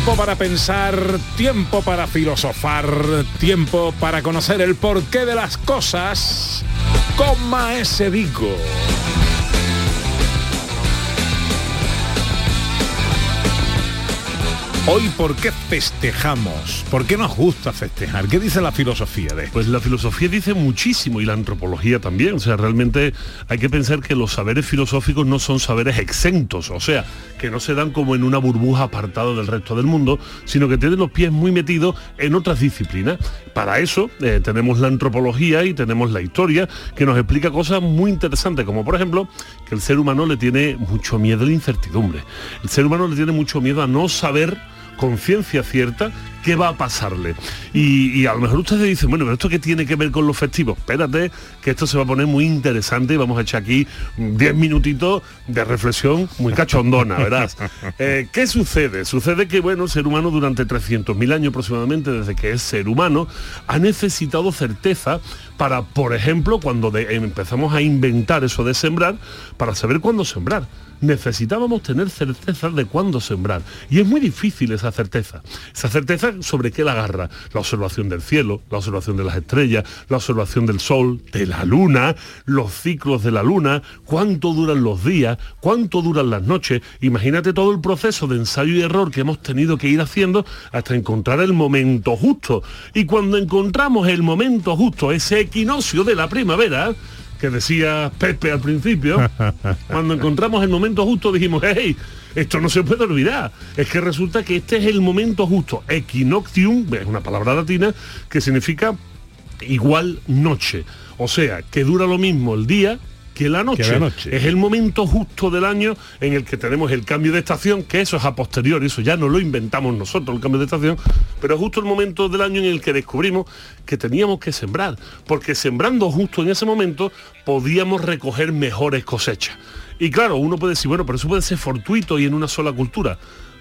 Tiempo para pensar, tiempo para filosofar, tiempo para conocer el porqué de las cosas con Maese Vico. Hoy, ¿por qué festejamos? ¿Por qué nos gusta festejar? ¿Qué dice la filosofía de esto? Pues la filosofía dice muchísimo y la antropología también. O sea, realmente hay que pensar que los saberes filosóficos no son saberes exentos, o sea, que no se dan como en una burbuja apartada del resto del mundo, sino que tienen los pies muy metidos en otras disciplinas. Para eso eh, tenemos la antropología y tenemos la historia, que nos explica cosas muy interesantes, como por ejemplo que el ser humano le tiene mucho miedo a la incertidumbre. El ser humano le tiene mucho miedo a no saber conciencia cierta qué va a pasarle. Y, y a lo mejor ustedes dicen, bueno, pero esto qué tiene que ver con los festivos. Espérate, que esto se va a poner muy interesante y vamos a echar aquí 10 minutitos de reflexión muy cachondona, ¿verdad? Eh, ¿Qué sucede? Sucede que, bueno, el ser humano durante 300.000 años aproximadamente, desde que es ser humano, ha necesitado certeza para, por ejemplo, cuando de- empezamos a inventar eso de sembrar, para saber cuándo sembrar necesitábamos tener certeza de cuándo sembrar. Y es muy difícil esa certeza. Esa certeza sobre qué la agarra. La observación del cielo, la observación de las estrellas, la observación del sol, de la luna, los ciclos de la luna, cuánto duran los días, cuánto duran las noches. Imagínate todo el proceso de ensayo y error que hemos tenido que ir haciendo hasta encontrar el momento justo. Y cuando encontramos el momento justo, ese equinoccio de la primavera, que decía Pepe al principio, cuando encontramos el momento justo dijimos, hey, esto no se puede olvidar. Es que resulta que este es el momento justo. Equinoctium, es una palabra latina que significa igual noche. O sea, que dura lo mismo el día que la noche. Que la noche. Es el momento justo del año en el que tenemos el cambio de estación, que eso es a posteriori, eso ya no lo inventamos nosotros, el cambio de estación, pero es justo el momento del año en el que descubrimos que teníamos que sembrar, porque sembrando justo en ese momento podíamos recoger mejores cosechas. Y claro, uno puede decir, bueno, pero eso puede ser fortuito y en una sola cultura.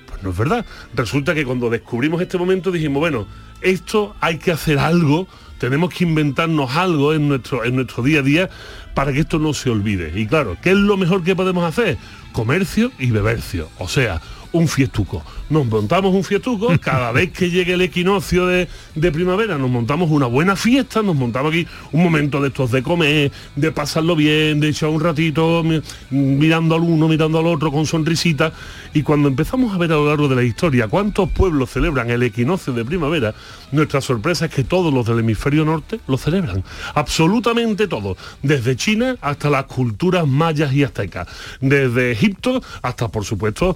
Pues no es verdad. Resulta que cuando descubrimos este momento dijimos, bueno, esto hay que hacer algo, tenemos que inventarnos algo en nuestro, en nuestro día a día para que esto no se olvide. Y claro, ¿qué es lo mejor que podemos hacer? Comercio y bebercio. O sea, un fiestuco. Nos montamos un fiestuco, cada vez que llegue el equinoccio de, de primavera nos montamos una buena fiesta, nos montamos aquí un momento de estos de comer, de pasarlo bien, de echar un ratito mi- mirando al uno, mirando al otro con sonrisita. Y cuando empezamos a ver a lo largo de la historia cuántos pueblos celebran el equinoccio de primavera, nuestra sorpresa es que todos los del hemisferio norte lo celebran. Absolutamente todos. Desde China hasta las culturas mayas y aztecas. Desde Egipto hasta, por supuesto,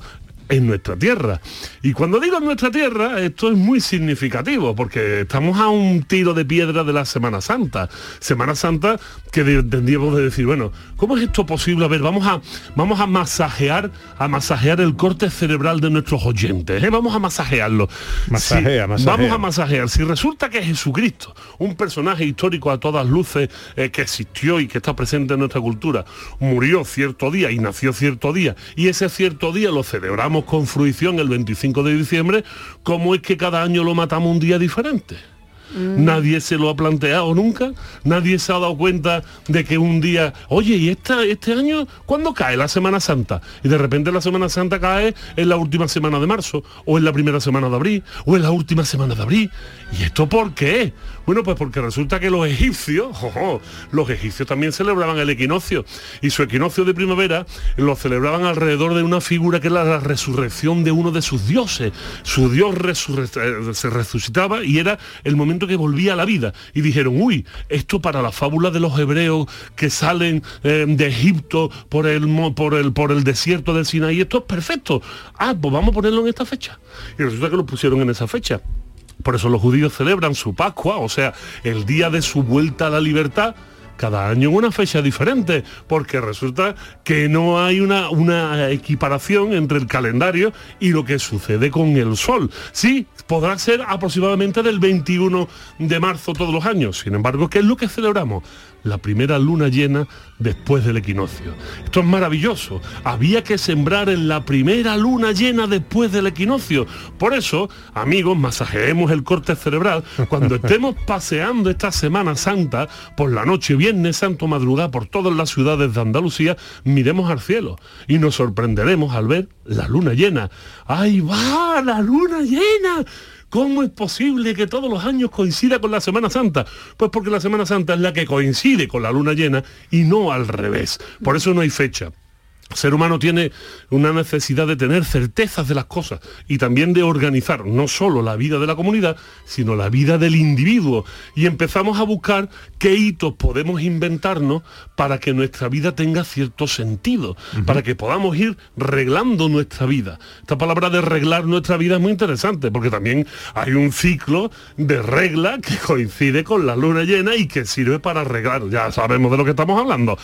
en nuestra tierra. Y cuando digo en nuestra tierra, esto es muy significativo, porque estamos a un tiro de piedra de la Semana Santa. Semana Santa que tendríamos de decir, bueno, ¿cómo es esto posible? A ver, vamos a, vamos a masajear, a masajear el corte cerebral de nuestros oyentes. ¿eh? Vamos a masajearlo. Masajea, Si- masajea. Vamos a masajear. Si resulta que Jesucristo, un personaje histórico a todas luces eh, que existió y que está presente en nuestra cultura, murió cierto día y nació cierto día, y ese cierto día lo celebramos con fruición el 25 de diciembre, ¿cómo es que cada año lo matamos un día diferente? Nadie se lo ha planteado nunca, nadie se ha dado cuenta de que un día, oye, ¿y esta, este año cuándo cae la Semana Santa? Y de repente la Semana Santa cae en la última semana de marzo, o en la primera semana de abril, o en la última semana de abril. ¿Y esto por qué? Bueno, pues porque resulta que los egipcios, ojo, los egipcios también celebraban el equinoccio, y su equinoccio de primavera lo celebraban alrededor de una figura que era la resurrección de uno de sus dioses. Su dios eh, se resucitaba y era el momento que volvía a la vida. Y dijeron, uy, esto para la fábula de los hebreos que salen eh, de Egipto por el, por, el, por el desierto del Sinaí, esto es perfecto. Ah, pues vamos a ponerlo en esta fecha. Y resulta que lo pusieron en esa fecha. Por eso los judíos celebran su Pascua, o sea, el día de su vuelta a la libertad, cada año en una fecha diferente, porque resulta que no hay una, equiparación entre el calendario y lo que sucede con el sol. Sí, podrá ser aproximadamente del 21 de marzo todos los años. Sin embargo, ¿qué es lo que celebramos? La primera luna llena después del equinoccio. Esto es maravilloso. Había que sembrar en la primera luna llena después del equinoccio. Por eso, amigos, masajeemos el corte cerebral cuando estemos paseando esta Semana Santa por la noche, viernes santo, madrugada, por todas las ciudades de Andalucía, miremos al cielo y nos sorprenderemos al ver la luna llena. ¡Ahí va la luna llena! ¿Cómo es posible que todos los años coincida con la Semana Santa? Pues porque la Semana Santa es la que coincide con la luna llena y no al revés. Por eso no hay fecha. El ser humano tiene una necesidad de tener certezas de las cosas y también de organizar no solo la vida de la comunidad, sino la vida del individuo. Y empezamos a buscar qué hitos podemos inventarnos para que nuestra vida tenga cierto sentido, para que podamos ir reglando nuestra vida. Esta palabra de reglar nuestra vida es muy interesante, porque también hay un ciclo de regla que coincide con la luna llena y que sirve para arreglar. Ya sabemos de lo que estamos hablando.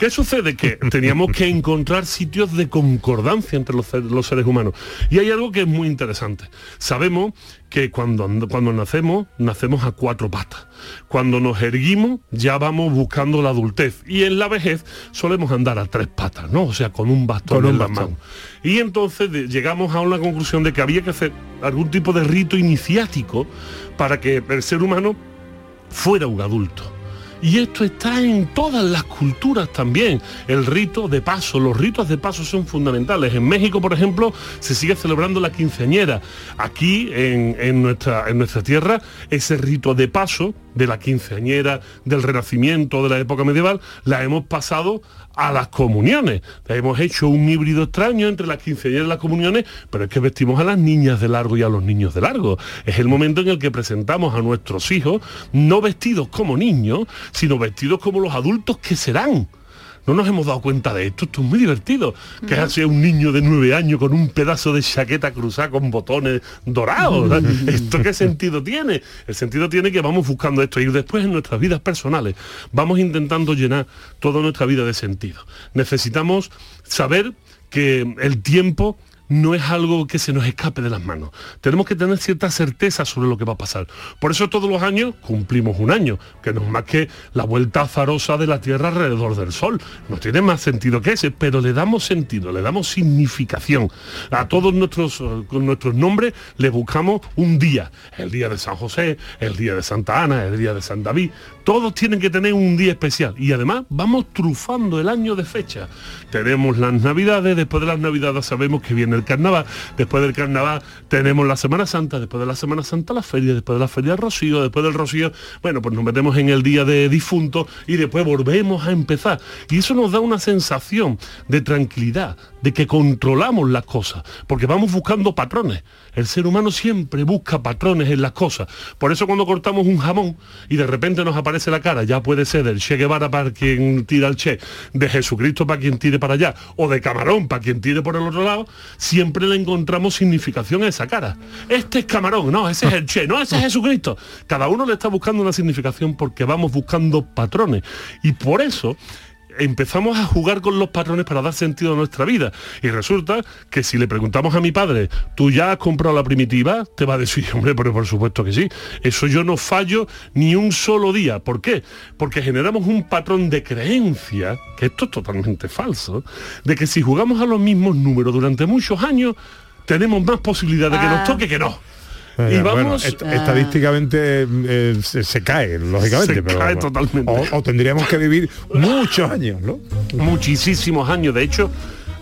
¿Qué sucede? Que teníamos que encontrar sitios de concordancia entre los, seres humanos. Y hay algo que es muy interesante. Sabemos que cuando, and- cuando nacemos, nacemos a cuatro patas. Cuando nos erguimos, ya vamos buscando la adultez. Y en la vejez solemos andar a tres patas, ¿no? O sea, con un bastón Con un en la bastón. mano. Y entonces llegamos a una conclusión de que había que hacer algún tipo de rito iniciático para que el ser humano fuera un adulto. Y esto está en todas las culturas también. El rito de paso, los ritos de paso son fundamentales. En México, por ejemplo, se sigue celebrando la quinceañera. Aquí, en, en nuestra, en nuestra tierra, ese rito de paso de la quinceañera, del renacimiento, de la época medieval, la hemos pasado a las comuniones. Hemos hecho un híbrido extraño entre las quinceañeras y las comuniones, pero es que vestimos a las niñas de largo y a los niños de largo. Es el momento en el que presentamos a nuestros hijos no vestidos como niños, sino vestidos como los adultos que serán. No nos hemos dado cuenta de esto, esto es muy divertido. Que es así un niño de nueve años con un pedazo de chaqueta cruzada con botones dorados. ¿verdad? ¿Esto qué sentido tiene? El sentido tiene que vamos buscando esto y después en nuestras vidas personales vamos intentando llenar toda nuestra vida de sentido. Necesitamos saber que el tiempo no es algo que se nos escape de las manos. Tenemos que tener cierta certeza sobre lo que va a pasar. Por eso todos los años cumplimos un año, que no es más que la vuelta azarosa de la Tierra alrededor del Sol. No tiene más sentido que ese, pero le damos sentido, le damos significación. A todos nuestros, eh, con nuestros nombres le buscamos un día. El día de San José, el día de Santa Ana, el día de San David. Todos tienen que tener un día especial. Y además vamos trufando el año de fecha. Tenemos las navidades, después de las navidades sabemos que viene el carnaval, después del carnaval tenemos la Semana Santa, después de la Semana Santa la feria, después de la feria el rocío, después del rocío, bueno, pues nos metemos en el día de difunto y después volvemos a empezar. Y eso nos da una sensación de tranquilidad, de que controlamos las cosas, porque vamos buscando patrones. El ser humano siempre busca patrones en las cosas. Por eso cuando cortamos un jamón y de repente nos aparece la cara, ya puede ser del Che Guevara para quien tira el Che, de Jesucristo para quien tire para allá, o de Camarón para quien tire por el otro lado, siempre le encontramos significación a esa cara. Este es Camarón, no, ese es el Che, no, ese es Jesucristo. Cada uno le está buscando una significación porque vamos buscando patrones. Y por eso empezamos a jugar con los patrones para dar sentido a nuestra vida. Y resulta que si le preguntamos a mi padre, ¿tú ya has comprado la primitiva? Te va a decir, hombre, pero por supuesto que sí. Eso yo no fallo ni un solo día. ¿Por qué? Porque generamos un patrón de creencia, que esto es totalmente falso, de que si jugamos a los mismos números durante muchos años, tenemos más posibilidad de que nos toque que no. Y bueno, vamos- est- Ah. estadísticamente eh, se, se cae, lógicamente. Se pero, cae totalmente. O, o tendríamos que vivir muchos años, ¿no? muchísimos años. De hecho,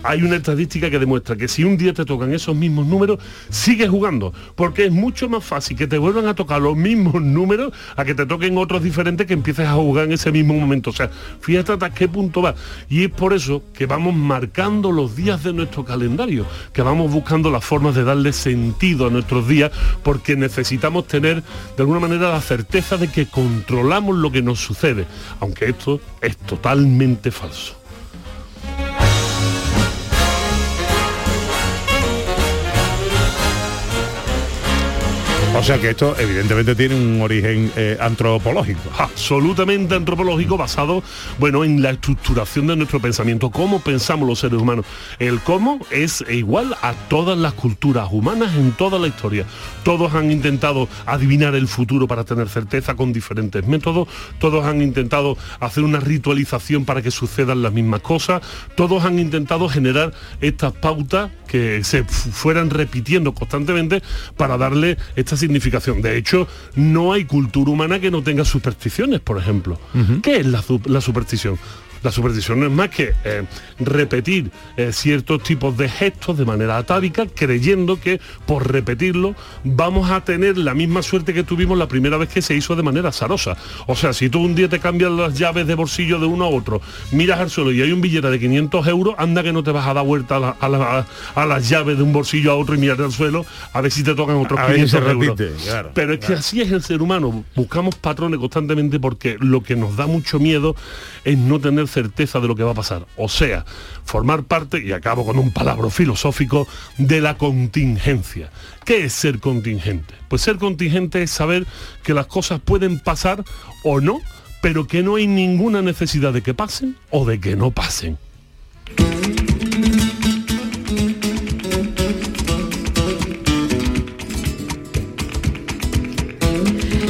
hay una estadística que demuestra que si un día te tocan esos mismos números, sigues jugando, porque es mucho más fácil que te vuelvan a tocar los mismos números a que te toquen otros diferentes que empieces a jugar en ese mismo momento. O sea, fíjate hasta qué punto va. Y es por eso que vamos marcando los días de nuestro calendario, que vamos buscando las formas de darle sentido a nuestros días, porque necesitamos tener de alguna manera la certeza de que controlamos lo que nos sucede, aunque esto es totalmente falso. O sea que esto evidentemente tiene un origen eh, antropológico. absolutamente antropológico basado bueno en la estructuración de nuestro pensamiento. Cómo pensamos los seres humanos el cómo es igual a todas las culturas humanas en toda la historia. Todos han intentado adivinar el futuro para tener certeza con diferentes métodos. Todos han intentado hacer una ritualización para que sucedan las mismas cosas. Todos han intentado generar estas pautas que se fu- fueran repitiendo constantemente para darle esta significación. De hecho, no hay cultura humana que no tenga supersticiones, por ejemplo. ¿Qué es la superstición? La superstición no es más que eh, repetir eh, ciertos tipos de gestos de manera atávica, creyendo que por repetirlo vamos a tener la misma suerte que tuvimos la primera vez que se hizo de manera azarosa. O sea, si tú un día te cambias las llaves de bolsillo de uno a otro, miras al suelo y hay un billete de 500 euros, anda que no te vas a dar vuelta a, la- a la- a las llaves de un bolsillo a otro y mirar al suelo a ver si te tocan otros A ver si 500 se euros. repite, claro, Pero es que así es el ser humano. Buscamos patrones constantemente porque lo que nos da mucho miedo es no tener certeza de lo que va a pasar. O sea, formar parte, y acabo con un palabra filosófico, de la contingencia. ¿Qué es ser contingente? Pues ser contingente es saber que las cosas pueden pasar o no, pero que no hay ninguna necesidad de que pasen o de que no pasen.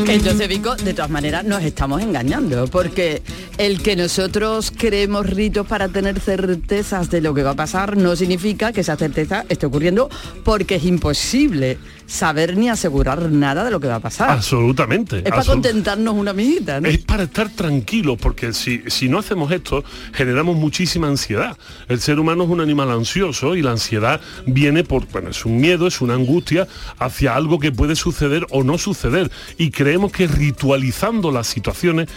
Entonces, Vico, de todas maneras nos estamos engañando, porque el que nosotros creemos ritos para tener certezas de lo que va a pasar no significa que esa certeza esté ocurriendo, porque es imposible saber ni asegurar nada de lo que va a pasar. Absolutamente. es para contentarnos una amiguita, ¿no? Es para estar tranquilos, porque si, si no hacemos esto, generamos muchísima ansiedad. El ser humano es un animal ansioso y la ansiedad viene por, bueno, es un miedo, es una angustia hacia algo que puede suceder o no suceder. Y creemos que ritualizando las situaciones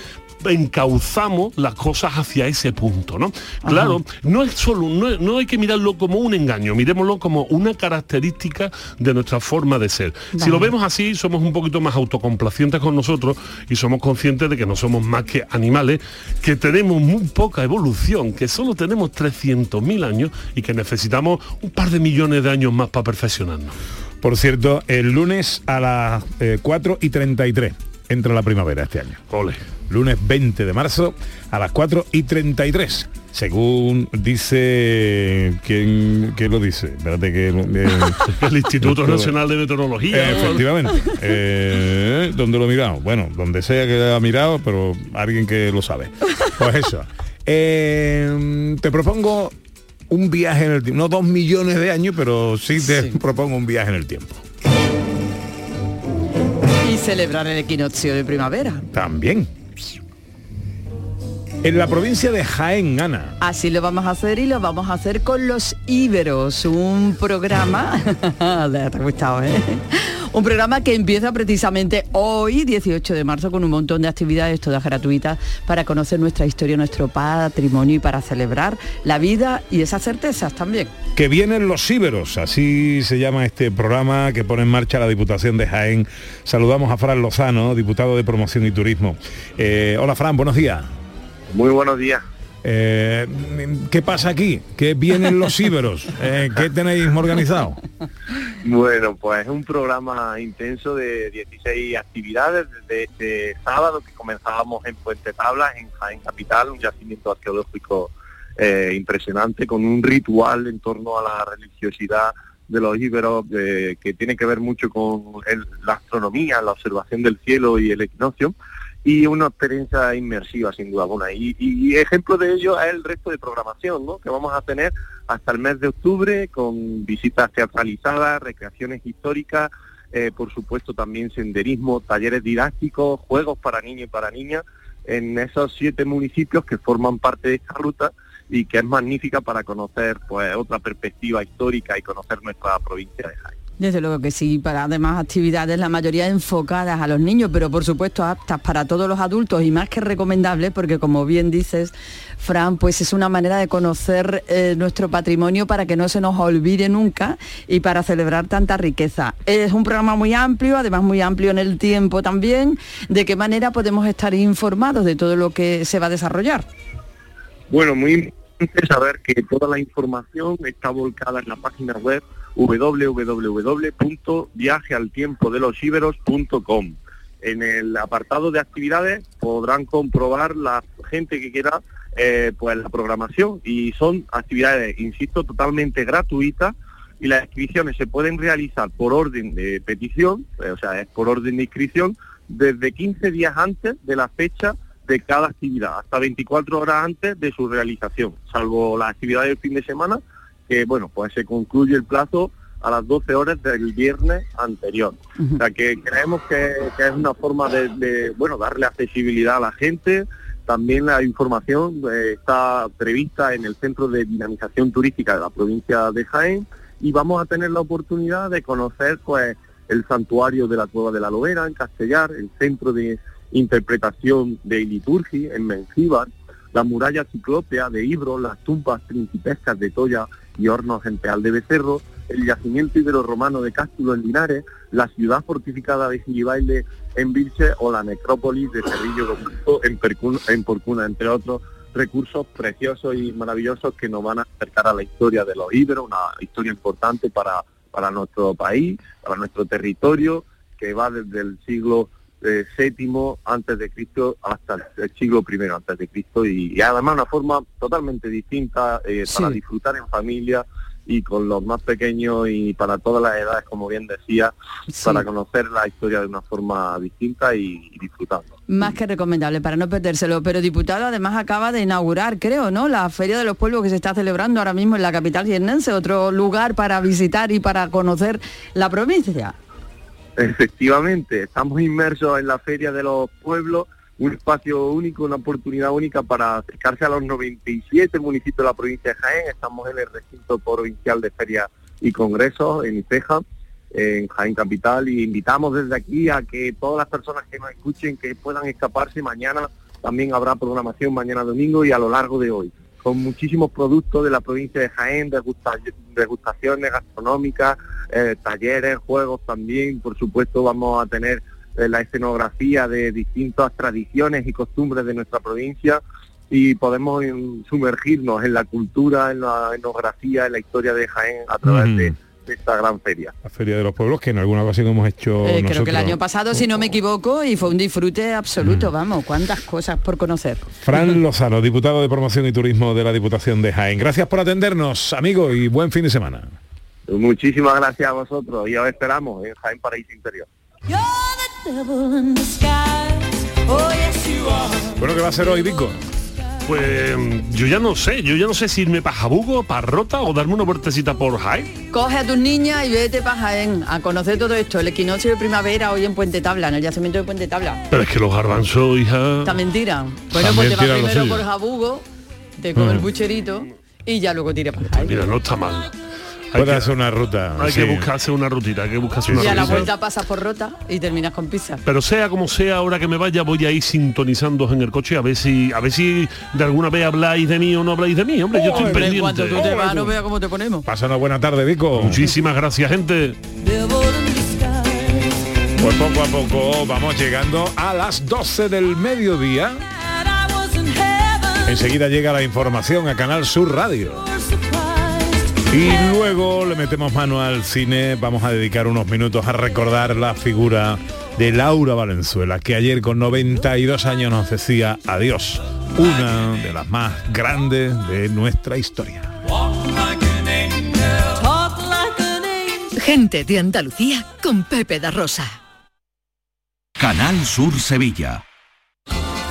encauzamos las cosas hacia ese punto, ¿no? Claro, no es solo, no, no hay que mirarlo como un engaño, miremoslo como una característica de nuestra forma de ser. Si lo vemos así, somos un poquito más autocomplacientes con nosotros y somos conscientes de que no somos más que animales, que tenemos muy poca evolución, que solo tenemos 300.000 años y que necesitamos un par de millones de años más para perfeccionarnos. Por cierto, el lunes a las eh, 4 y 33 entra la primavera este año. Ole. Lunes 20 de marzo a las 4 y 33. Según dice... ¿Quién, quién lo dice? Espérate que... eh, El Instituto Nacional de Meteorología. Eh, efectivamente. Eh, ¿Dónde lo he mirado? Bueno, donde sea que ha mirado, pero alguien que lo sabe. Pues eso. Eh, te propongo un viaje en el tiempo. No dos millones de años, pero sí te propongo un viaje en el tiempo. Celebrar el equinoccio de primavera. También. En la provincia de Jaén, Ana. Así lo vamos a hacer y lo vamos a hacer con los íberos, un programa, te ha gustado, ¿eh? Un programa que empieza precisamente hoy, 18 de marzo, con un montón de actividades todas gratuitas para conocer nuestra historia, nuestro patrimonio y para celebrar la vida y esas certezas también. Que vienen los íberos, así se llama este programa que pone en marcha la Diputación de Jaén. Saludamos a Fran Lozano, diputado de Promoción y Turismo. Eh, hola Fran, buenos días. Muy buenos días. Eh, ¿Qué pasa aquí? ¿Qué vienen los íberos? Eh, ¿Qué tenéis organizado? Bueno, pues es un programa intenso de 16 actividades desde este sábado que comenzábamos en Puente Tablas, en Capital, un yacimiento arqueológico eh, impresionante con un ritual en torno a la religiosidad de los íberos eh, que tiene que ver mucho con la astronomía, la observación del cielo y el equinoccio y una experiencia inmersiva sin duda alguna. Y, ejemplo de ello es el resto de programación ¿no? que vamos a tener hasta el mes de octubre con visitas teatralizadas, recreaciones históricas, eh, por supuesto también senderismo, talleres didácticos, juegos para niños y para niñas en esos siete municipios que forman parte de esta ruta y que es magnífica para conocer pues otra perspectiva histórica y conocer nuestra provincia de Jaén. Desde luego que sí, para además actividades, la mayoría enfocadas a los niños, pero por supuesto aptas para todos los adultos y más que recomendables, porque como bien dices, Fran, pues es una manera de conocer eh, nuestro patrimonio para que no se nos olvide nunca y para celebrar tanta riqueza. Es un programa muy amplio, además muy amplio en el tiempo también. ¿De qué manera podemos estar informados de todo lo que se va a desarrollar? Bueno, muy importante saber que toda la información está volcada en la página web www.viajealtiempodelosíberos.com. En el apartado de actividades podrán comprobar la gente que quiera eh, pues la programación y son actividades, insisto, totalmente gratuitas y las inscripciones se pueden realizar por orden de petición, eh, o sea, es por orden de inscripción, desde 15 días antes de la fecha de cada actividad, hasta 24 horas antes de su realización, salvo las actividades del fin de semana, que bueno, pues se concluye el plazo a las 12 horas del viernes anterior. O sea que creemos que, que es una forma de, de, bueno, darle accesibilidad a la gente. También la información eh, está prevista en el Centro de Dinamización Turística de la provincia de Jaén y vamos a tener la oportunidad de conocer pues el santuario de la Cueva de la Lobera en Castellar, el Centro de Interpretación de Liturgia en Mengíbar, la muralla ciclópea de Ibro, las tumbas principescas de Toya y Hornos en Peal de Becerro, el yacimiento ibero-romano de Cástulo en Linares, la ciudad fortificada de Gilibaile en Vilche o la necrópolis de Cerrillo en, en Porcuna, entre otros recursos preciosos y maravillosos que nos van a acercar a la historia de los íberos, una historia importante para, para nuestro país, para nuestro territorio, que va desde el siglo eh, séptimo antes de Cristo hasta el- siglo primero antes de Cristo y, y además una forma totalmente distinta eh, para disfrutar en familia y con los más pequeños y para todas las edades, como bien decía, para conocer la historia de una forma distinta y, y disfrutarlo. Más que recomendable para no perdérselo. Pero diputado además acaba de inaugurar, creo, ¿no? La Feria de los Pueblos que se está celebrando ahora mismo en la capital jiennense, otro lugar para visitar y para conocer la provincia. Efectivamente, estamos inmersos en la Feria de los Pueblos, un espacio único, una oportunidad única para acercarse a los 97 municipios de la provincia de Jaén. Estamos en el recinto provincial de ferias y congresos en Iceja, en Jaén Capital, y invitamos desde aquí a que todas las personas que nos escuchen que puedan escaparse mañana. También habrá programación mañana domingo y a lo largo de hoy, con muchísimos productos de la provincia de Jaén, degusta- degustaciones gastronómicas, eh, talleres, juegos también. Por supuesto vamos a tener eh, la escenografía de distintas tradiciones y costumbres de nuestra provincia y podemos em, sumergirnos en la cultura, en la etnografía, en la historia de Jaén a través de, de esta gran feria. La Feria de los Pueblos, que en alguna ocasión hemos hecho Eh, creo que el año pasado, si no me equivoco, y fue un disfrute absoluto, vamos, cuántas cosas por conocer. Fran Lozano, diputado de Promoción y Turismo de la Diputación de Jaén. Gracias por atendernos, amigo, y buen fin de semana. Muchísimas gracias a vosotros y os esperamos en Jaén Paraíso Interior. Bueno, ¿qué va a ser hoy, Vico? Pues yo ya no sé, yo ya no sé si irme para Jabugo, para Rota o darme una vueltecita por Jaén. Coge a tus niñas y vete para Jaén a conocer todo esto. El equinoccio de primavera hoy en Puente Tabla, en el yacimiento de Puente Tabla. Pero es que los garbanzos, hija... Esta mentira. Bueno, También pues te vas primero por Jabugo, te comes el Mm. bucherito y ya luego tira para Jaén. Mira, no está mal. Puede hacer una ruta. Hay sí. que buscarse una rutita, hay que buscarse una Y a la vuelta pasas por rota y terminas con pizza. Pero sea como sea, ahora que me vaya, voy a ir sintonizando en el coche a ver si a ver si de alguna vez habláis de mí o no habláis de mí. Hombre, yo estoy Hombre, pendiente. cuando tú te vas, no veas cómo te ponemos. Pasa una buena tarde, Vico. Muchísimas gracias, gente. Pues poco a poco vamos llegando a las 12 del mediodía. Enseguida llega la información a Canal Sur Radio. Y luego le metemos mano al cine, vamos a dedicar unos minutos a recordar la figura de Laura Valenzuela, que ayer con 92 años nos decía adiós, una de las más grandes de nuestra historia. Gente de Andalucía con Pepe da Rosa. Canal Sur Sevilla.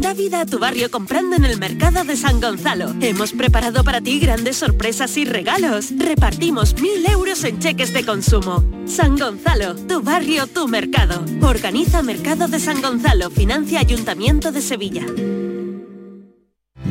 Da vida a tu barrio comprando en el mercado de San Gonzalo. Hemos preparado para ti grandes sorpresas y regalos. Repartimos mil euros en cheques de consumo. San Gonzalo, tu barrio, tu mercado. Organiza Mercado de San Gonzalo, financia Ayuntamiento de Sevilla.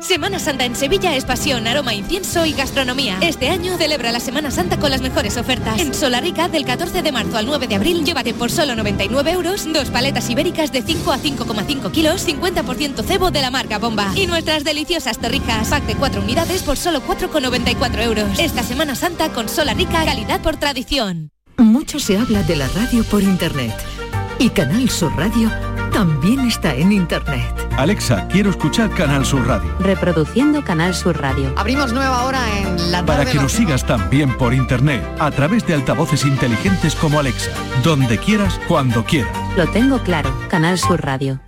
Semana Santa en Sevilla es pasión, aroma, incienso y gastronomía. Este año celebra la Semana Santa con las mejores ofertas. En Solarica, del 14 de marzo al 9 de abril, llévate por solo 99 euros dos paletas ibéricas de 5 a 5,5 kilos, 50% cebo de la marca Bomba. Y nuestras deliciosas torrijas, pack de 4 unidades por solo 4,94 euros. Esta Semana Santa con Solarica, calidad por tradición. Mucho se habla de la radio por internet. Y Canal Sur Radio también está en internet. Alexa, quiero escuchar Canal Sur Radio. Reproduciendo Canal Sur Radio. Abrimos nueva hora en la Para tarde. que nos sigas también por internet, a través de altavoces inteligentes como Alexa, donde quieras, cuando quieras. Lo tengo claro, Canal Sur Radio.